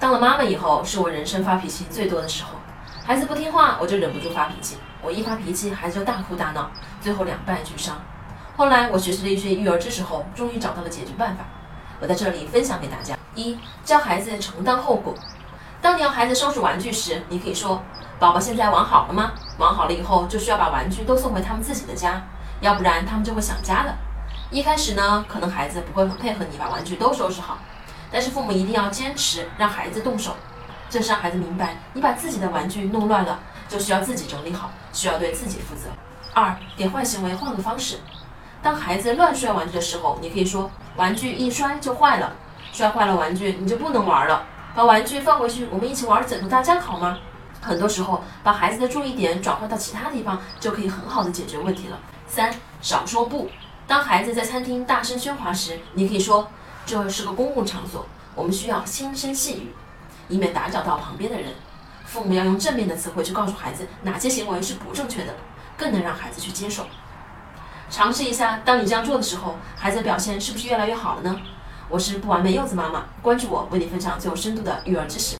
当了妈妈以后，是我人生发脾气最多的时候。孩子不听话，我就忍不住发脾气。我一发脾气，孩子就大哭大闹，最后两败俱伤。后来我学习了一些育儿知识后，终于找到了解决办法。我在这里分享给大家：一、教孩子承担后果。当你要孩子收拾玩具时，你可以说：“宝宝现在玩好了吗？玩好了以后，就需要把玩具都送回他们自己的家，要不然他们就会想家的。”一开始呢，可能孩子不会很配合你把玩具都收拾好。但是父母一定要坚持让孩子动手，这是让孩子明白，你把自己的玩具弄乱了，就需要自己整理好，需要对自己负责。二，给坏行为换个方式。当孩子乱摔玩具的时候，你可以说，玩具一摔就坏了，摔坏了玩具你就不能玩了，把玩具放回去，我们一起玩枕头大战好吗？很多时候，把孩子的注意点转换到其他地方，就可以很好的解决问题了。三，少说不。当孩子在餐厅大声喧哗时，你可以说。这是个公共场所，我们需要轻声细语，以免打搅到旁边的人。父母要用正面的词汇去告诉孩子哪些行为是不正确的，更能让孩子去接受。尝试一下，当你这样做的时候，孩子的表现是不是越来越好了呢？我是不完美柚子妈妈，关注我，为你分享最有深度的育儿知识。